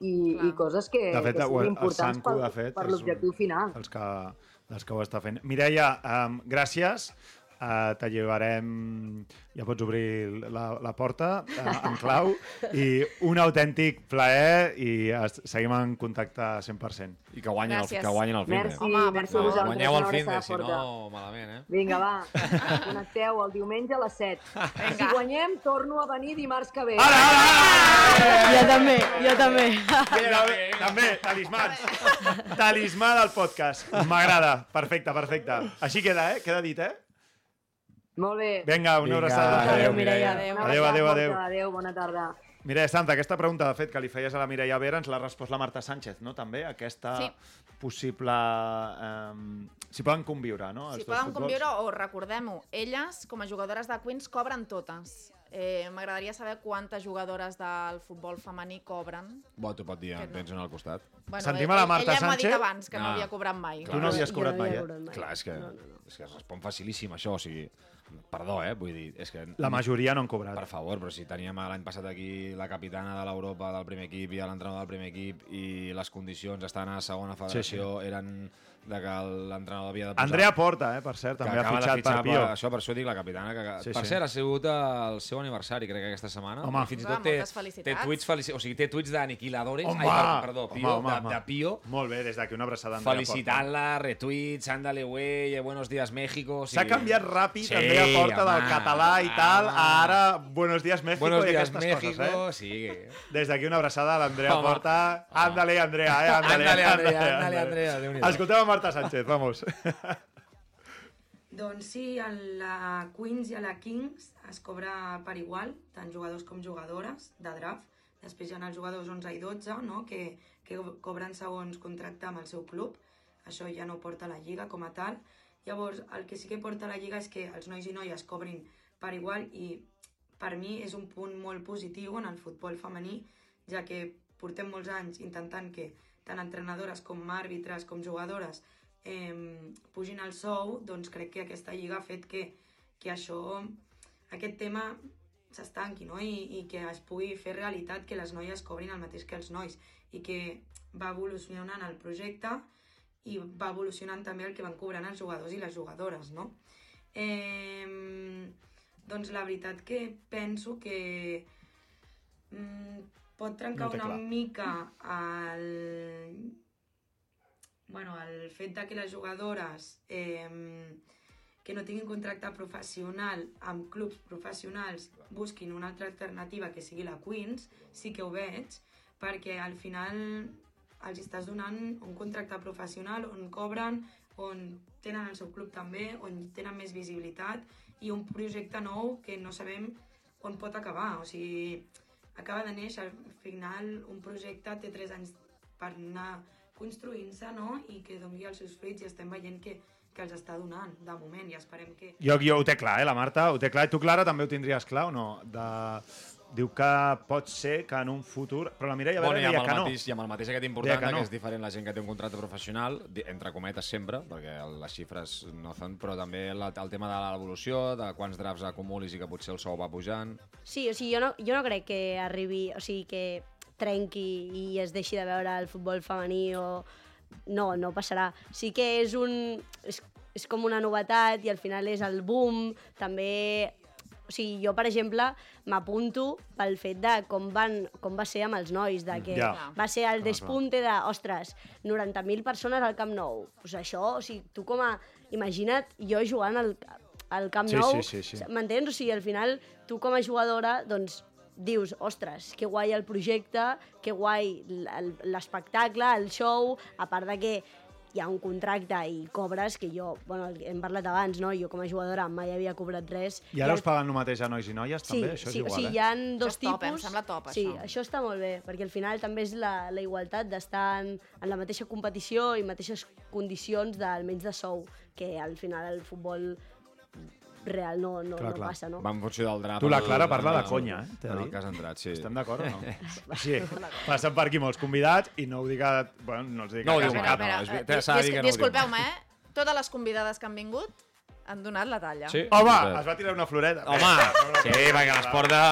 i, Clar. i coses que, De fet, que el importants Sanco, per, de fet, per l'objectiu final. dels que, dels que ho està fent. Mireia, um, gràcies. Uh, te llevarem, ja pots obrir la, la porta uh, en clau i un autèntic plaer i es, seguim en contacte 100%. I que guanyin, el, Gràcies. que guanyin el finde. Merci, Home, merci favor. vosaltres. Guanyeu el una finde, si no, malament, eh? Vinga, va, connecteu el diumenge a les 7. Si guanyem, torno a venir dimarts que ve. Ara, ara, ara! Jo també, jo també. També, també, talismans. Talismà del podcast. M'agrada. Perfecte, perfecte. Així queda, eh? Queda dit, eh? Molt bé. Vinga, una Vinga, abraçada. Adéu, Mireia. Adéu. Adéu, adéu, adéu. Adéu, bona tarda. Mireia Santa, aquesta pregunta, de fet, que li feies a la Mireia Vera, ens l'ha respost la Marta Sánchez, no? També, aquesta Sí. possible... Eh, si poden conviure, no? Els Si poden futbols. conviure, o recordem-ho, elles, com a jugadores de Queens, cobren totes. Eh, M'agradaria saber quantes jugadores del futbol femení cobren. Bo, t'ho pot dir, en no. tens una al costat. Bueno, Sentim a la Marta ella m'ha dit Sánchez? abans que no, Ah. havia cobrat mai. Tu no havies Jo cobrat no mai, eh? mai. Clar, és que, No, no, no. és que es respon facilíssim, això, o sigui... Perdó, eh? Vull dir, és que... La majoria no han cobrat. Per favor, però si teníem l'any passat aquí la capitana de l'Europa del primer equip i l'entrenador del primer equip i les condicions estant a segona federació eren de que l'entrenador havia de posar... Andrea Porta, eh, per cert, també ha fitxat per Pio. Això, per això dic la capitana. Que, Sí, per sí. cert, ha sigut el seu aniversari, crec que aquesta setmana. Home. I fins i Home, tot té, té tuits, felici... o sigui, té tuits d'aniquiladores, Home! ai, per- perdó, Home, Pio, home, de, home. de Pio, Molt bé, des d'aquí una abraçada a Andrea Porta. felicitant-la, retuits, ándale, güey, buenos días, México... o S'ha sigui- canviat ràpid, Sí, Andrea Porta, del home, català i tal, a ara Buenos días México Buenos i aquestes México, coses, sí. eh? Des d'aquí una abraçada a l'Andrea Home. Porta. Ándale, Andrea, eh? Ándale, Andrea, ándale, Andrea, Déu-n'hi-do. Escoltem a Marta Sánchez, vamos. Doncs sí, a la Queens i a la Kings es cobra per igual, tant jugadors com jugadores, de draft. Després hi ha els jugadors 11 i 12, no? que, que cobren segons contracte amb el seu club. Això ja no porta la Lliga com a tal. Llavors, el que sí que porta la Lliga és que els nois i noies cobrin per igual i per mi és un punt molt positiu en el futbol femení, ja que portem molts anys intentant que tant entrenadores com àrbitres com jugadores eh, pugin el sou, doncs crec que aquesta lliga ha fet que, que això, aquest tema s'estanqui no? I, i que es pugui fer realitat que les noies cobrin el mateix que els nois i que va evolucionant el projecte i va evolucionant també el que van cobrant els jugadors i les jugadores, no? Eh, doncs la veritat que penso que mm, pot trencar No una clar. mica el, bueno, el fet de que les jugadores eh, que no tinguin contracte professional amb clubs professionals busquin una altra alternativa que sigui la Queens, sí que ho veig, perquè al final els estàs donant un contracte professional on cobren, on tenen el seu club també, on tenen més visibilitat i un projecte nou que no sabem on pot acabar. O sigui, acaba de néixer, al final un projecte té 3 anys per anar construint-se no? i que doni els seus fruits i estem veient que, que els està donant de moment i esperem que... Jo, jo ho té clar, eh, la Marta, ho té clar. I tu, Clara, també ho tindries clar o no? De... Diu que pot ser que en un futur... Però la Mireia Bueno, Vera amb, deia el que no. mateix, i amb el mateix aquest important, que que, no. és diferent la gent que té un contracte professional, entre cometes sempre, perquè el- les xifres no fan, però també la, el tema de l'evolució, de quants drafts acumulis i que potser el sou va pujant. Sí, o sigui, jo no, jo no crec que arribi, o sigui, que trenqui i es deixi de veure el futbol femení o... No, no passarà. Sí que és un... És, és com una novetat i al final és el boom, també... O sigui, jo, per exemple, m'apunto pel fet de com, van, com va ser amb els nois, de que Ja. va ser el despunte de, ostres, 90.000 persones al Camp Nou. Pues això, o sigui, tu com a... Imagina't jo jugant al, al Camp Sí, Nou, sí, sí, sí. m'entens? O sigui, al final, tu com a jugadora, doncs, dius, ostres, que guai el projecte, que guai l'espectacle, el show, a part de que hi ha un contracte i cobres, que jo, bueno, hem parlat abans, no? Jo com a jugadora mai havia cobrat res. I ara el- us paguen el mateix a nois i noies, Sí, també? Això és sí, igual, o sigui, eh? hi ha dos Això és top, tipus... em sembla top, sí, això. això està molt bé, perquè al final també és la, la igualtat d'estar en, en la mateixa competició i mateixes condicions d'almenys de sou, que al final el futbol real no, no, Clar, no clar. passa, no? Va en funció del draft. Tu, la Clara, parla de el- conya, eh, de En el que has entrat, sí. Estem d'acord o no? Sí, passen per aquí molts convidats i no ho dic a... Bueno, no els dic No a casa no, de dir que no ho diu Disculpeu-me, eh? Totes les convidades que han vingut han donat la talla. Sí? Home, es va tirar una floreta. Home, sí, perquè les porta...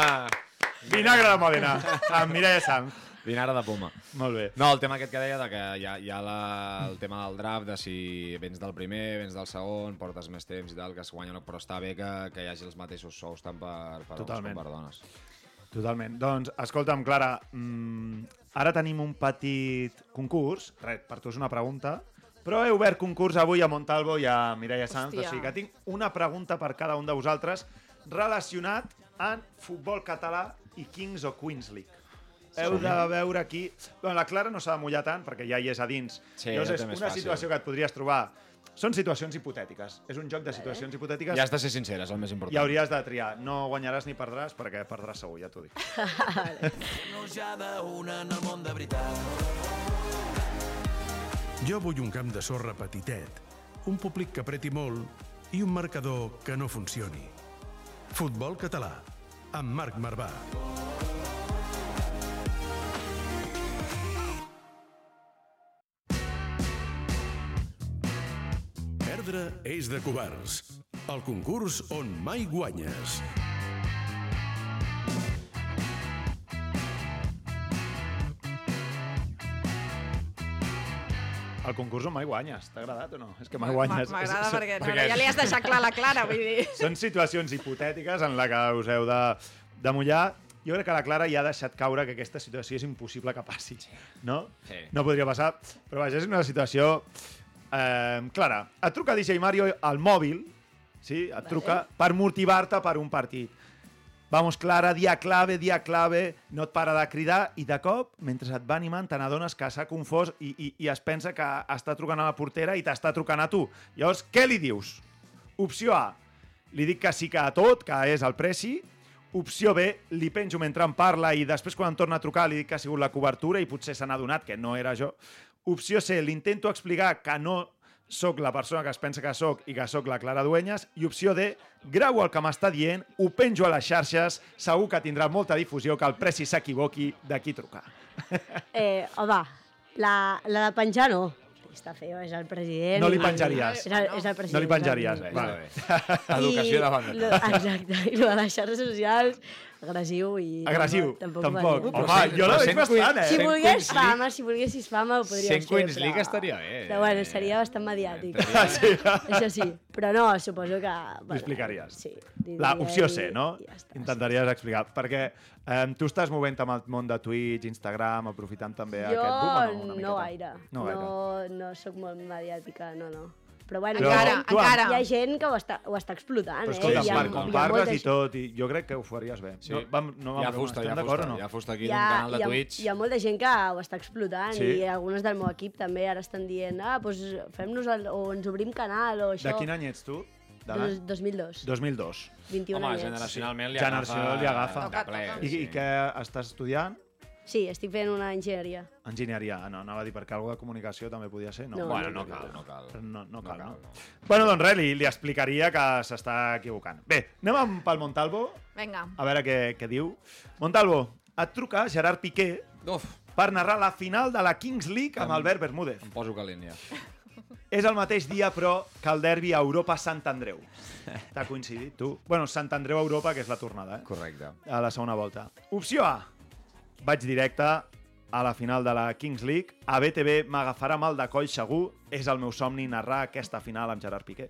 Vinagre de Mòdena, amb Mireia Sanz. Vinagre de poma. Molt bé. No, el tema aquest que deia, de que hi ha, hi ha la, el tema del draft, de si vens del primer, vens del segon, portes més temps i tal, que es guanya, però està bé que, que hi hagi els mateixos sous tant per, per homes Totalment. com per dones. Totalment. Doncs, escolta'm, Clara, mm, ara tenim un petit concurs. Res, per tu és una pregunta. Però he obert concurs avui a Montalvo i a Mireia Sanz, Hòstia. o sigui que tinc una pregunta per cada un de vosaltres relacionat amb futbol català i Kings o Queens League. Heu de veure aquí... Bueno, la Clara no s'ha de mullar tant, perquè ja hi és a dins. Sí, Llavors, ja és una fàcil. situació que et podries trobar... Són situacions hipotètiques. És un joc de situacions hipotètiques I has de ser sincera, és el més important. i hauries de triar. No guanyaràs ni perdràs, perquè perdràs segur, ja t'ho dic. Nos ja d'una en el món de veritat. Jo vull un camp de sorra petitet, un públic que apreti molt i un marcador que no funcioni. Futbol català, amb Marc Marvà. Perdre és de covards. El concurs on mai guanyes. El concurs on mai guanyes. T'ha agradat o no? És que mai M'a- guanyes. M'agrada És- perquè, no, ja li has deixat clar la Clara, vull dir... Són situacions hipotètiques en la que us heu de, de mullar. Jo crec que la Clara ja ha deixat caure que aquesta situació és impossible que passi. No? Sí. No podria passar. Però vaja, és una situació... Eh, Clara, et truca DJ Mario al mòbil, sí? et truca per motivar-te per un partit. Vamos, Clara, dia clave, dia clave, no et para de cridar i de cop, mentre et va animant, te n'adones que s'ha confós i, i, i es pensa que està trucant a la portera i t'està trucant a tu. Llavors, què li dius? Opció A, li dic que sí que a tot, que és el preci. Opció B, li penjo mentre em parla i després quan em torna a trucar li dic que ha sigut la cobertura i potser se n'ha adonat que no era jo. Opció C, li intento explicar que no sóc la persona que es pensa que sóc i que sóc la Clara Dueñas. I opció D, grau el que m'està dient, ho penjo a les xarxes, segur que tindrà molta difusió, que el preci s'equivoqui de qui trucar. Eh, home, la, la de penjar no. Està feo, és el president. No li penjaries. És el, és el president. No li penjaries. el Vale. Educació I davant de lo- tot. Exacte. I de les xarxes socials, agressiu i... Agressiu? Tampoc. Tampoc. m'animo. Home, jo la veig bastant, eh? Si volgués fama, si volguessis fama, ho podries Sent fer, Queens però... League estaria bé. Però bueno, seria bastant mediàtic. Sí. Això sí. Però no, suposo que... Bueno, explicaries. Sí. La diria opció C, no? Ja està, Intentaries explicar. Perquè eh, tu estàs movent amb el món de Twitch, Instagram, aprofitant també Jo aquest boom o no? Una no gaire. No. No, no sóc molt mediàtica, no, no. Però bueno, Però Encara, tu, encara. hi ha gent que ho està, ho està explotant, Però eh? escolta, hi ha com parles i tot, i jo crec que ho faries bé. Sí. No, vam, no, hi ha vam- fusta, hi ha d'acord fusta, o no? hi ha fusta aquí hi en ha, un canal de hi ha, Twitch. hi ha molta gent que ho està explotant Sí? i algunes del meu equip també ara estan dient ah, doncs fem-nos el, o ens obrim canal o De això. quin any ets tu? De Dos, l'any? 2002. 2002. 21 Home, anyets. generacionalment li Generacional li agafa. de ple, Toca, I, sí. I què estàs estudiant? Sí, estic fent una enginyeria. Enginyeria. No, anava a dir perquè alguna de comunicació també podia ser. No, No, Bueno, no cal, no cal. No, no cal, no? no. Bueno, doncs res, li, li explicaria que s'està equivocant. Bé, anem amb, pel Montalvo, Vinga. a veure què, què diu. Montalvo, et truca Gerard Piqué Uf, per narrar la final de la Kings League amb Em- Albert Bermúdez. em poso calent ja. És el mateix dia, però, que el derbi a Europa-Sant Andreu. T'ha coincidit, tu? Bueno, Sant Andreu-Europa, que és la tornada, eh? Correcte. A la segona volta. Opció A. Vaig directe a la final de la Kings League. A BTV m'agafarà mal de coll segur. És el meu somni narrar aquesta final amb Gerard Piqué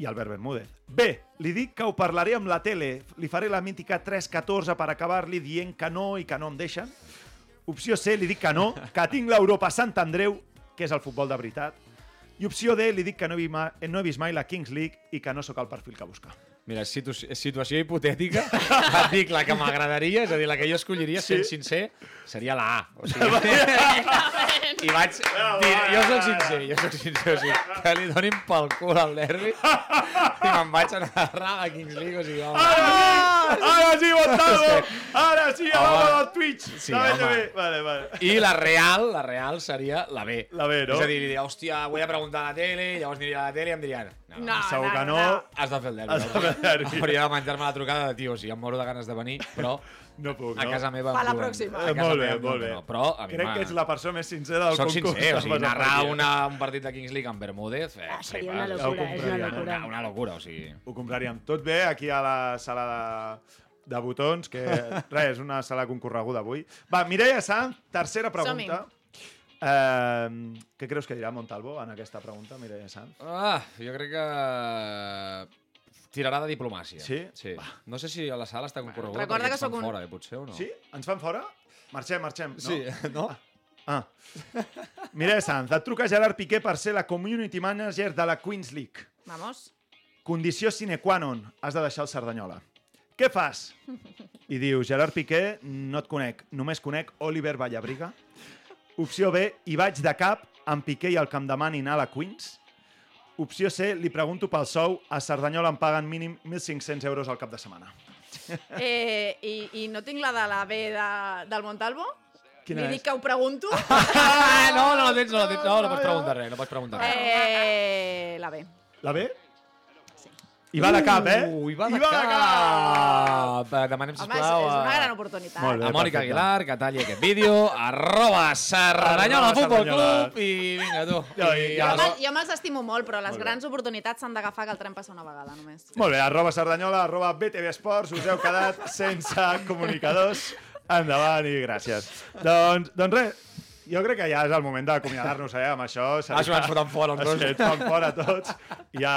i Albert Bermúdez. B. Li dic que ho parlaré amb la tele. Li faré la mítica 3-14 per acabar-li dient que no i que no em deixen. Opció C. Li dic que no, que tinc l'Europa Sant Andreu, que és el futbol de veritat. I opció D. Li dic que no he, no he vist mai la Kings League i que no sóc el perfil que busca. Mira, situ situació hipotètica, et dic la que m'agradaria, és a dir, la que jo escolliria, sent Sí. sincer, seria la A. O sigui, I vaig dir, jo soc sincer, jo soc sincer, o sigui, que li donin pel cul al derbi i me'n vaig a narrar a Kings League, o sigui, home, Ara sí, Montalvo! Ara sí, a Home. l'home del Twitch! Sí, La home. Vale, vale. I la real, la real seria la B. La B, no? És a dir, hòstia, vull a preguntar a la tele, llavors aniria a la tele i em dirien, no, No, Segur que no. has de fer el derbi. Has de fer el derbi. Hauria de menjar-me la trucada de tio, o sigui, em moro de ganes de venir, però No puc, a no? casa meva... Fa la pròxima. a Eh, casa molt bé, molt bé. que No, però a mi Crec que ets la persona més sincera del Soc concurs. sincer, o sigui, narrar una, un partit de Kings League amb Bermúdez... Eh, Ah, seria una locura, és una no? locura. Una, una locura, o sigui... Ho compraríem tot bé aquí a la sala de, de botons, que res, és una sala concorreguda avui. Va, Mireia Sanz, tercera pregunta. Eh, què creus que dirà Montalvo en aquesta pregunta, Mireia Sanz? Ah, jo crec que tirarà de diplomàcia. Sí? Sí. No sé si a la sala està concorreguda Recorda que ens fan un- fora, eh, potser, o no? Sí? Ens fan fora? Marxem, marxem. No? Sí, no? Ah. Mireia Sanz, et truca Gerard Piqué per ser la community manager de la Queens League. Vamos. Condició sine qua non, has de deixar el Cerdanyola. Què fas? I diu, Gerard Piqué, no et conec, només conec Oliver Vallabriga. Opció B, hi vaig de cap, amb Piqué i el que em demanin a la Queens. Opció C, li pregunto pel sou, a Cerdanyola em paguen mínim 1.500 euros al cap de setmana. Eh, i, I no tinc la de la B de, del Montalvo? Quina Li és? dic que ho pregunto? Ah, no, no la tens, no la tens. No, no pots preguntar res, no pots preguntar res. Eh, la B. La B? I va de cap, eh? Uh, i va de I va de cap! Demanem, Home, és, sisplau, és una a- gran oportunitat. Molt bé. a Mònica perfecte. Aguilar, que talli aquest vídeo, arroba Cerdanyola Arroba Futbol. Club, i vinga, tu. Ja, I, ja, Jo, me, jo me'ls estimo molt, però les grans oportunitats s'han d'agafar que el tren passa una vegada, només. Molt bé, arroba Cerdanyola, arroba BTV Esports, us heu quedat sense comunicadors. Endavant i gràcies. Doncs, doncs res, jo crec que ja és el moment d'acomiadar-nos, eh, amb això. Ah, ens foten fora, els dos. Ens fora tots i ja,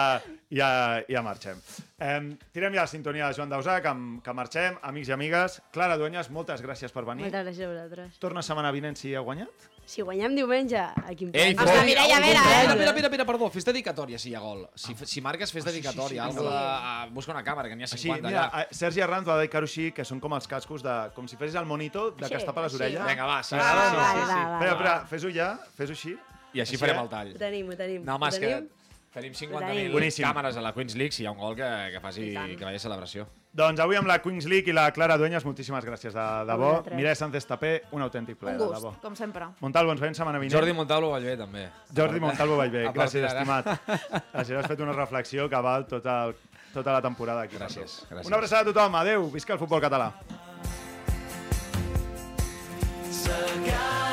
ja, ja marxem. Eh, tirem ja la sintonia de Joan Dausà, que, que marxem. Amics i amigues, Clara Duenyes, moltes gràcies per venir. Moltes gràcies a vosaltres. Torna setmana vinent si heu guanyat? Si guanyem diumenge, aquí em Ei, plego. Ostres, Mireia, a veure, eh? Espera, espera, espera, perdó, fes dedicatòria si hi ha gol. Si, si marques, fes dedicatòria. Ah, sí, sí, sí. de, a, busca una càmera, que n'hi ha Així, 50 mira, allà. Sergi Arranz va dedicar-ho així, que són com els cascos de... Com si fessis el monito de que Sí, es tapa les així, orelles. va. Vinga, va, sí, Va, sí, va, sí, va, sí, va, sí. va. Espera, espera, fes-ho ja, fes-ho així. I així Així, farem eh? el tall. Ho tenim, ho tenim. No, home, ho és que tenim? tenim tenim. 50.000 Boníssim. càmeres a la Queens League, si hi ha un gol que, que faci que vagi a celebració. Doncs avui amb la Queens League i la Clara Dueñas, moltíssimes gràcies, de, de bo. Mireia Sánchez Tapé, un autèntic plaer, Un de gust, bo. com sempre. Montalvo, ens veiem setmana vinent. Jordi Montalvo Vallvé, també. Jordi Montalvo Vallvé, gràcies, estimat. Gràcies, has fet una reflexió que val tota, el, tota la temporada aquí. Gràcies, gràcies. Una abraçada a tothom, adeu, visca el futbol català. S'acaben